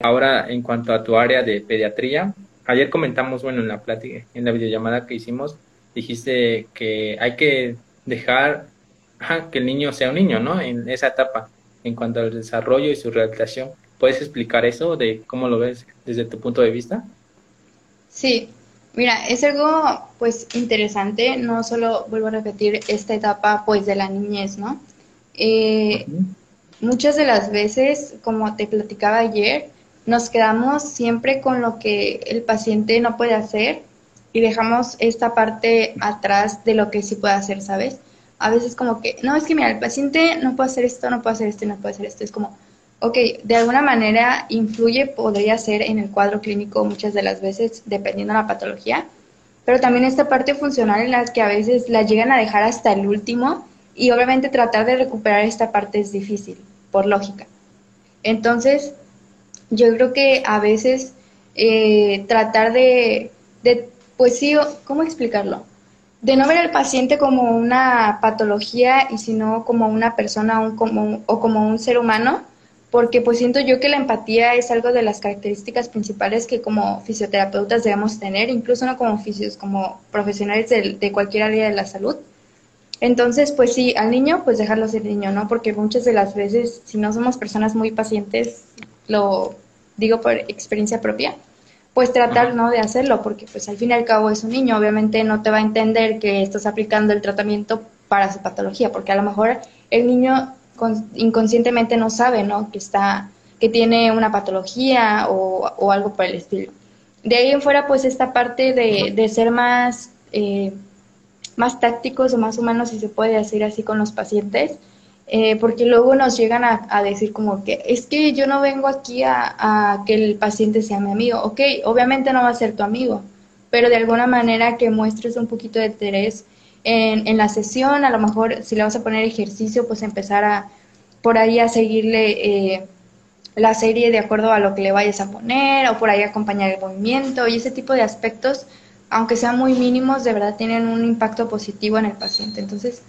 ahora en cuanto a tu área de pediatría, ayer comentamos, bueno, en la plática, en la videollamada que hicimos, dijiste que hay que dejar que el niño sea un niño, ¿no? En esa etapa, en cuanto al desarrollo y su rehabilitación. ¿Puedes explicar eso de cómo lo ves desde tu punto de vista? Sí, mira, es algo pues interesante, no solo vuelvo a repetir esta etapa pues de la niñez, ¿no? Eh, muchas de las veces, como te platicaba ayer, nos quedamos siempre con lo que el paciente no puede hacer y dejamos esta parte atrás de lo que sí puede hacer, ¿sabes? A veces como que, no, es que mira, el paciente no puede hacer esto, no puede hacer esto, no puede hacer esto. Es como, ok, de alguna manera influye, podría ser en el cuadro clínico muchas de las veces, dependiendo de la patología, pero también esta parte funcional en la que a veces la llegan a dejar hasta el último y obviamente tratar de recuperar esta parte es difícil, por lógica. Entonces, yo creo que a veces eh, tratar de, pues sí, ¿cómo explicarlo? De no ver al paciente como una patología y sino como una persona o como un ser humano, porque pues siento yo que la empatía es algo de las características principales que como fisioterapeutas debemos tener, incluso no como fisios, como profesionales de, de cualquier área de la salud. Entonces, pues sí, al niño, pues dejarlo ser niño, ¿no? Porque muchas de las veces, si no somos personas muy pacientes, lo digo por experiencia propia, pues tratar, ¿no? De hacerlo, porque pues al fin y al cabo es un niño, obviamente no te va a entender que estás aplicando el tratamiento para su patología, porque a lo mejor el niño inconscientemente no sabe, ¿no? Que está, que tiene una patología o, algo por el estilo. De ahí en fuera, pues esta parte de, de ser más eh, más tácticos o más humanos, si se puede decir así, con los pacientes, eh, porque luego nos llegan a, decir como que es que yo no vengo aquí a, que el paciente sea mi amigo. Ok, obviamente no va a ser tu amigo, pero de alguna manera que muestres un poquito de interés en, en la sesión, a lo mejor si le vas a poner ejercicio, pues empezar a por ahí a seguirle eh, la serie de acuerdo a lo que le vayas a poner, o por ahí acompañar el movimiento y ese tipo de aspectos aunque sean muy mínimos, de verdad tienen un impacto positivo en el paciente. Entonces,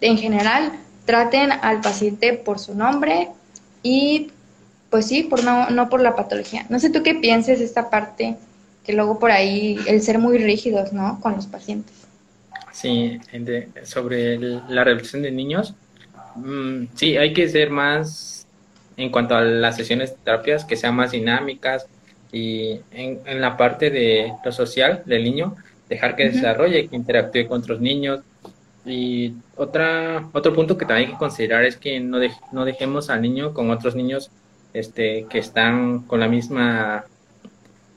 en general, traten al paciente por su nombre y, pues sí, por no, no por la patología. No sé tú qué pienses esta parte, que luego por ahí el ser muy rígidos, ¿no? Con los pacientes. Sí, sobre la revisión de niños, mm, sí, hay que ser más, en cuanto a las sesiones de terapias, que sean más dinámicas, y en, en, la parte de lo social del niño, dejar que desarrolle, que interactúe con otros niños. Y otra, otro punto que también hay que considerar es que no, no dejemos al niño con otros niños este, que están con la misma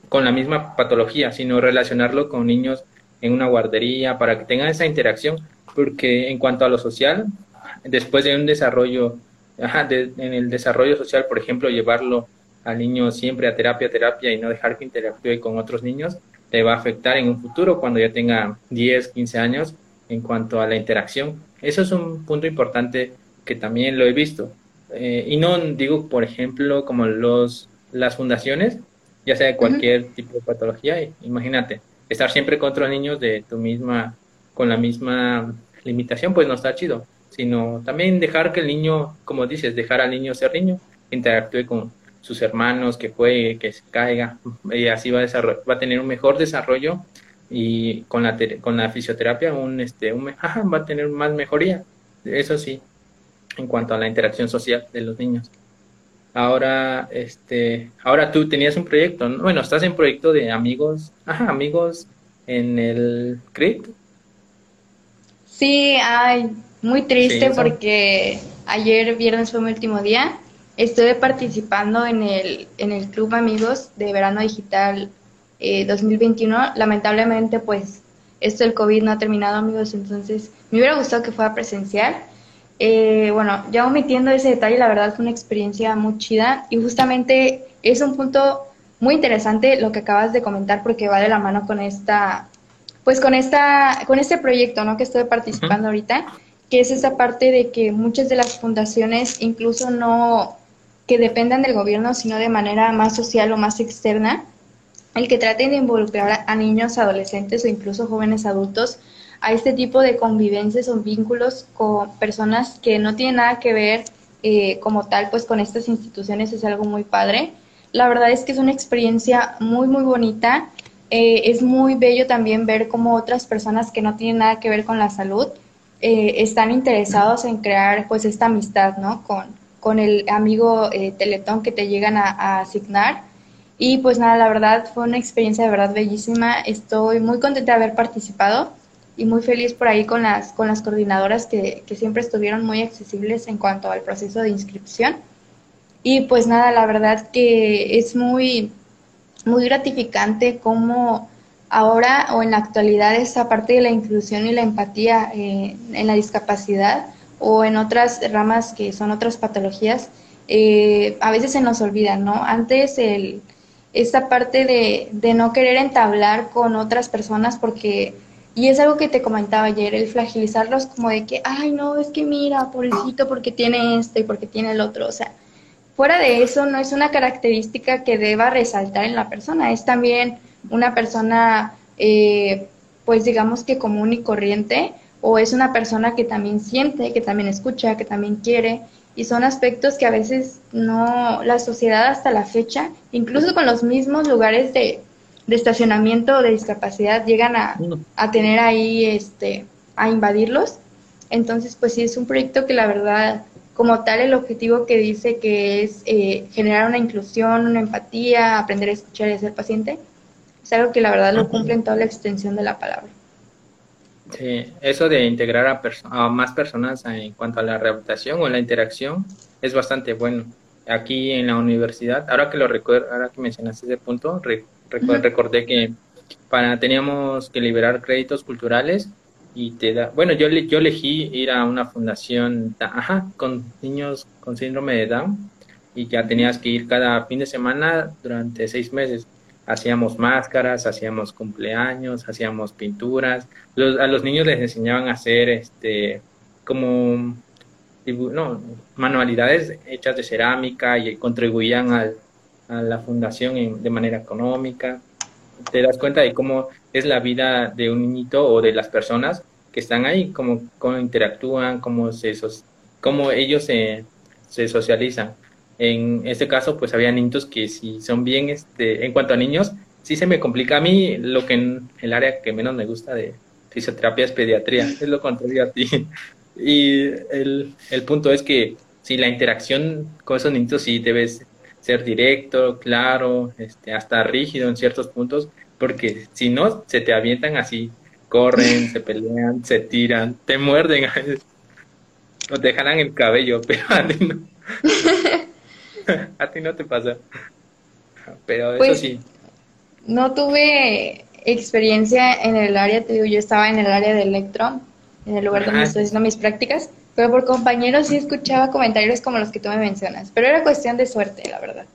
con la misma patología, sino relacionarlo con niños en una guardería para que tengan esa interacción, porque en cuanto a lo social, después de un desarrollo, en el desarrollo social, por ejemplo, llevarlo al niño siempre a terapia, terapia y no dejar que interactúe con otros niños, te va a afectar en un futuro cuando ya tenga 10, 15 años en cuanto a la interacción. Eso es un punto importante que también lo he visto. Eh, y no digo, por ejemplo, como los, las fundaciones, ya sea de cualquier tipo de patología, imagínate, estar siempre con otros niños de tu misma, con la misma limitación, pues no está chido, sino también dejar que el niño, como dices, dejar al niño ser niño, interactúe con, sus hermanos, que juegue, que se caiga, y así va a, va a tener un mejor desarrollo y con la, con la fisioterapia un, este, un, va a tener más mejoría, eso sí, en cuanto a la interacción social de los niños. Ahora, este, ahora tú tenías un proyecto, bueno, estás en proyecto de amigos, ajá, amigos en el CRIT. Sí, ay, muy triste porque ayer viernes fue mi último día Estuve participando en el, en el Club Amigos de Verano Digital 2021. Eh, Lamentablemente, pues, esto del COVID no ha terminado, amigos, entonces me hubiera gustado que fuera presencial. Eh, bueno, ya omitiendo ese detalle, la verdad fue una experiencia muy chida y justamente es un punto muy interesante lo que acabas de comentar porque va de la mano con esta, pues con esta, con este proyecto, ¿no? Que estoy participando ahorita, que es esa parte de que muchas de las fundaciones incluso no, que dependan del gobierno, sino de manera más social o más externa, el que traten de involucrar a niños, adolescentes o incluso jóvenes adultos a este tipo de convivencias o vínculos con personas que no tienen nada que ver eh, como tal pues con estas instituciones es algo muy padre. La verdad es que es una experiencia muy, muy bonita. Eh, es muy bello también ver cómo otras personas que no tienen nada que ver con la salud eh, están interesados en crear pues esta amistad, ¿no? Con, con el amigo eh, Teletón que te llegan a, asignar. Y pues nada, la verdad fue una experiencia de verdad bellísima. Estoy muy contenta de haber participado y muy feliz por ahí con las, con las coordinadoras que, que siempre estuvieron muy accesibles en cuanto al proceso de inscripción. Y pues nada, la verdad que es muy, muy gratificante cómo ahora o en la actualidad esa parte de la inclusión y la empatía eh, en la discapacidad o en otras ramas que son otras patologías, eh, a veces se nos olvida, ¿no? Antes el, esta parte de, de no querer entablar con otras personas porque, y es algo que te comentaba ayer, el flagilizarlos como de que, ay, no, es que mira, pobrecito, porque tiene este y porque tiene el otro, o sea, fuera de eso no es una característica que deba resaltar en la persona, es también una persona, eh, pues digamos que común y corriente, o es una persona que también siente, que también escucha, que también quiere, y son aspectos que a veces no, la sociedad hasta la fecha, incluso con los mismos lugares de, de estacionamiento de discapacidad, llegan a, a, tener ahí, este, a invadirlos. Entonces, pues sí, es un proyecto que la verdad, como tal, el objetivo que dice que es eh, generar una inclusión, una empatía, aprender a escuchar y a ser paciente, es algo que la verdad lo cumple en toda la extensión de la palabra. Sí, eso de integrar a, a, más personas en cuanto a la rehabilitación o la interacción es bastante bueno. Aquí en la universidad, ahora que lo recuerdo, ahora que mencionaste ese punto, recordé que para teníamos que liberar créditos culturales y te da, bueno, yo yo elegí ir a una fundación, ajá, con niños con síndrome de Down y ya tenías que ir cada fin de semana durante seis meses hacíamos máscaras, hacíamos cumpleaños, hacíamos pinturas. a los niños les enseñaban a hacer este como no, manualidades hechas de cerámica y contribuían a la fundación de manera económica. Te das cuenta de cómo es la vida de un niñito o de las personas que están ahí, cómo, cómo interactúan, cómo, se, cómo ellos se, se socializan. En este caso, pues había niños que si son bien, este, en cuanto a niños, sí se me complica a mí lo que en el área que menos me gusta de fisioterapia es pediatría, es lo contrario a ti. Y el, el punto es que si la interacción con esos niños sí debes ser directo, claro, este, hasta rígido en ciertos puntos, porque si no, se te avientan así, corren, se pelean, se tiran, te muerden, o te jalan el cabello, pero no. a ti no te pasa. Pero eso pues, sí. No tuve experiencia en el área, te digo, yo estaba en el área de electro, en el lugar donde estoy haciendo mis prácticas, pero por compañeros sí escuchaba comentarios como los que tú me mencionas, pero era cuestión de suerte, la verdad.